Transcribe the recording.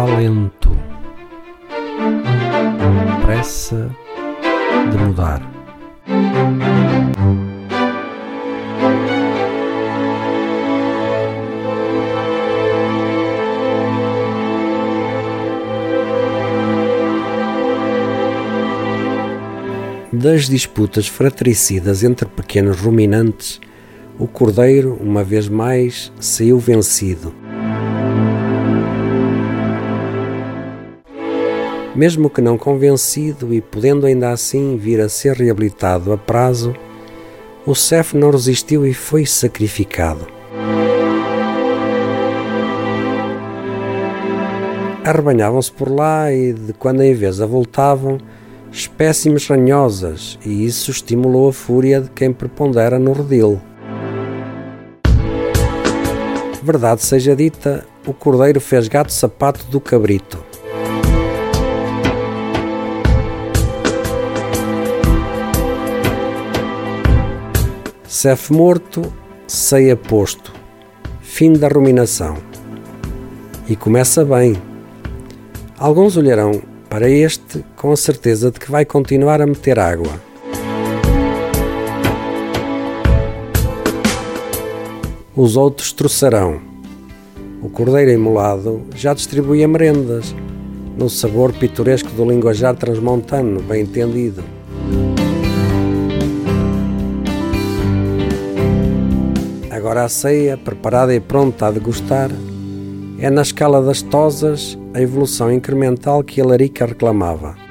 talento, pressa de mudar. Das disputas fratricidas entre pequenos ruminantes, o cordeiro, uma vez mais, saiu vencido. Mesmo que não convencido e podendo ainda assim vir a ser reabilitado a prazo, o Cef não resistiu e foi sacrificado. Arrebanhavam-se por lá e, de quando em vez a voltavam, espécimes ranhosas, e isso estimulou a fúria de quem prepondera no redil. Verdade seja dita, o cordeiro fez gato sapato do cabrito. Cef morto, ceia posto. Fim da ruminação. E começa bem. Alguns olharão para este com a certeza de que vai continuar a meter água. Os outros troçarão. O cordeiro imolado já distribuía merendas, no sabor pitoresco do linguajar transmontano, bem entendido. Agora a ceia, preparada e pronta a degustar, é na escala das tosas a evolução incremental que a Larica reclamava.